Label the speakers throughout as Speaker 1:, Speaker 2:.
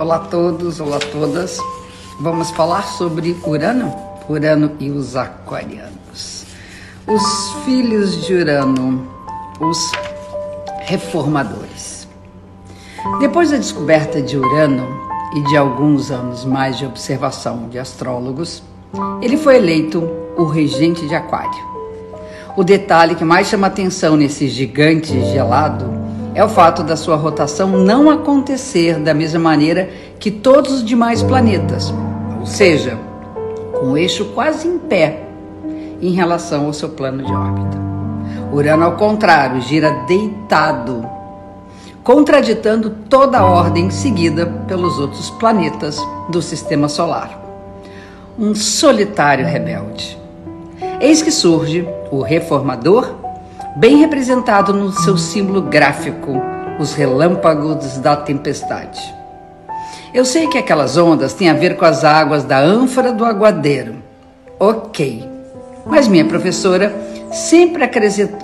Speaker 1: Olá a todos, olá a todas. Vamos falar sobre Urano, Urano e os aquarianos. Os filhos de Urano, os reformadores. Depois da descoberta de Urano e de alguns anos mais de observação de astrólogos, ele foi eleito o regente de Aquário. O detalhe que mais chama atenção nesse gigante gelado é o fato da sua rotação não acontecer da mesma maneira que todos os demais planetas, ou seja, com o eixo quase em pé em relação ao seu plano de órbita. Urano, ao contrário, gira deitado, contraditando toda a ordem seguida pelos outros planetas do sistema solar um solitário rebelde. Eis que surge o reformador, bem representado no seu símbolo gráfico, os relâmpagos da tempestade. Eu sei que aquelas ondas têm a ver com as águas da ânfora do aguadeiro. Ok. Mas minha professora sempre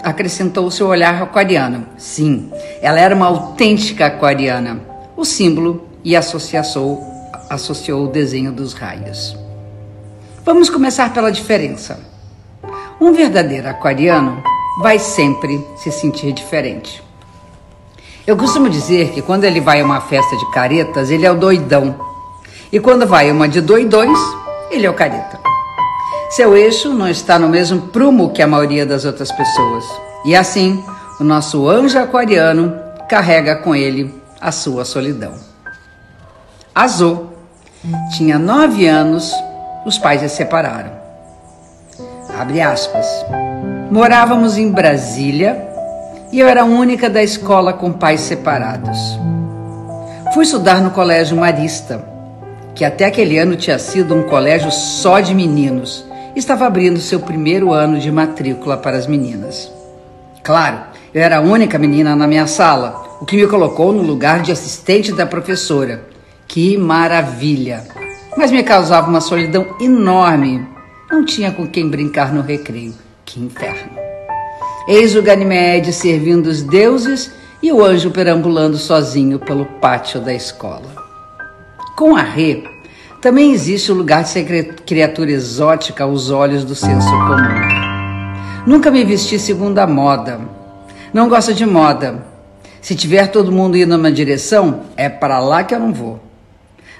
Speaker 1: acrescentou seu olhar aquariano. Sim, ela era uma autêntica aquariana. O símbolo e associou, associou o desenho dos raios. Vamos começar pela diferença. Um verdadeiro aquariano vai sempre se sentir diferente. Eu costumo dizer que quando ele vai a uma festa de caretas, ele é o doidão. E quando vai a uma de doidões, ele é o careta. Seu eixo não está no mesmo prumo que a maioria das outras pessoas. E assim, o nosso anjo aquariano carrega com ele a sua solidão. Azul tinha nove anos os pais se separaram. Abre aspas. Morávamos em Brasília e eu era a única da escola com pais separados. Fui estudar no Colégio Marista, que até aquele ano tinha sido um colégio só de meninos. Estava abrindo seu primeiro ano de matrícula para as meninas. Claro, eu era a única menina na minha sala, o que me colocou no lugar de assistente da professora. Que maravilha! mas me causava uma solidão enorme. Não tinha com quem brincar no recreio. Que inferno! Eis o Ganymede servindo os deuses e o anjo perambulando sozinho pelo pátio da escola. Com a Rê, também existe o lugar de ser criatura exótica aos olhos do senso comum. Nunca me vesti segundo a moda. Não gosto de moda. Se tiver todo mundo indo numa direção, é para lá que eu não vou.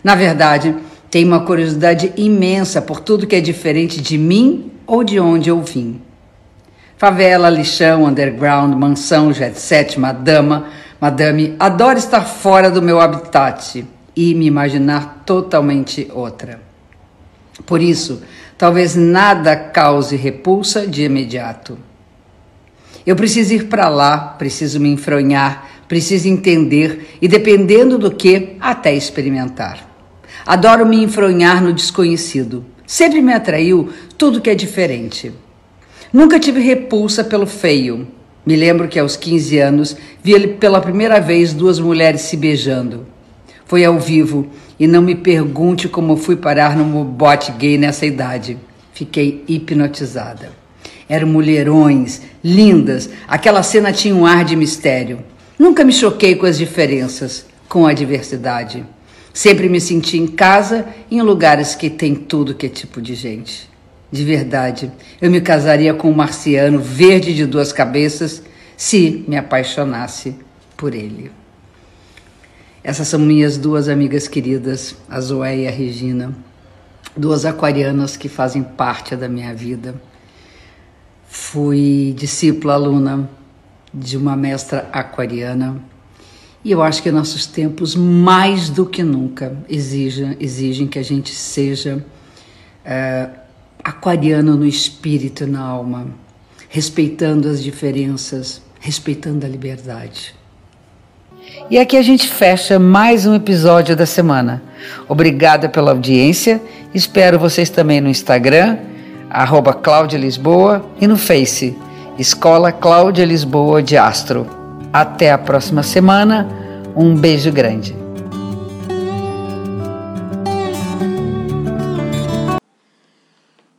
Speaker 1: Na verdade, tenho uma curiosidade imensa por tudo que é diferente de mim ou de onde eu vim. Favela, lixão, underground, mansão, jet set, madama, madame, adoro estar fora do meu habitat e me imaginar totalmente outra. Por isso, talvez nada cause repulsa de imediato. Eu preciso ir para lá, preciso me enfronhar, preciso entender e, dependendo do que, até experimentar. Adoro me enfronhar no desconhecido. Sempre me atraiu tudo que é diferente. Nunca tive repulsa pelo feio. Me lembro que aos 15 anos vi pela primeira vez duas mulheres se beijando. Foi ao vivo e não me pergunte como fui parar num bote gay nessa idade. Fiquei hipnotizada. Eram mulherões, lindas, aquela cena tinha um ar de mistério. Nunca me choquei com as diferenças, com a diversidade. Sempre me senti em casa em lugares que tem tudo que é tipo de gente. De verdade, eu me casaria com um marciano verde de duas cabeças se me apaixonasse por ele. Essas são minhas duas amigas queridas, a Zoé e a Regina, duas aquarianas que fazem parte da minha vida. Fui discípula aluna de uma mestra aquariana e eu acho que nossos tempos, mais do que nunca, exigem, exigem que a gente seja é, aquariano no espírito e na alma, respeitando as diferenças, respeitando a liberdade. E aqui a gente fecha mais um episódio da semana. Obrigada pela audiência. Espero vocês também no Instagram, arroba Cláudia Lisboa, e no Face, Escola Cláudia Lisboa de Astro. Até a próxima semana. Um beijo grande.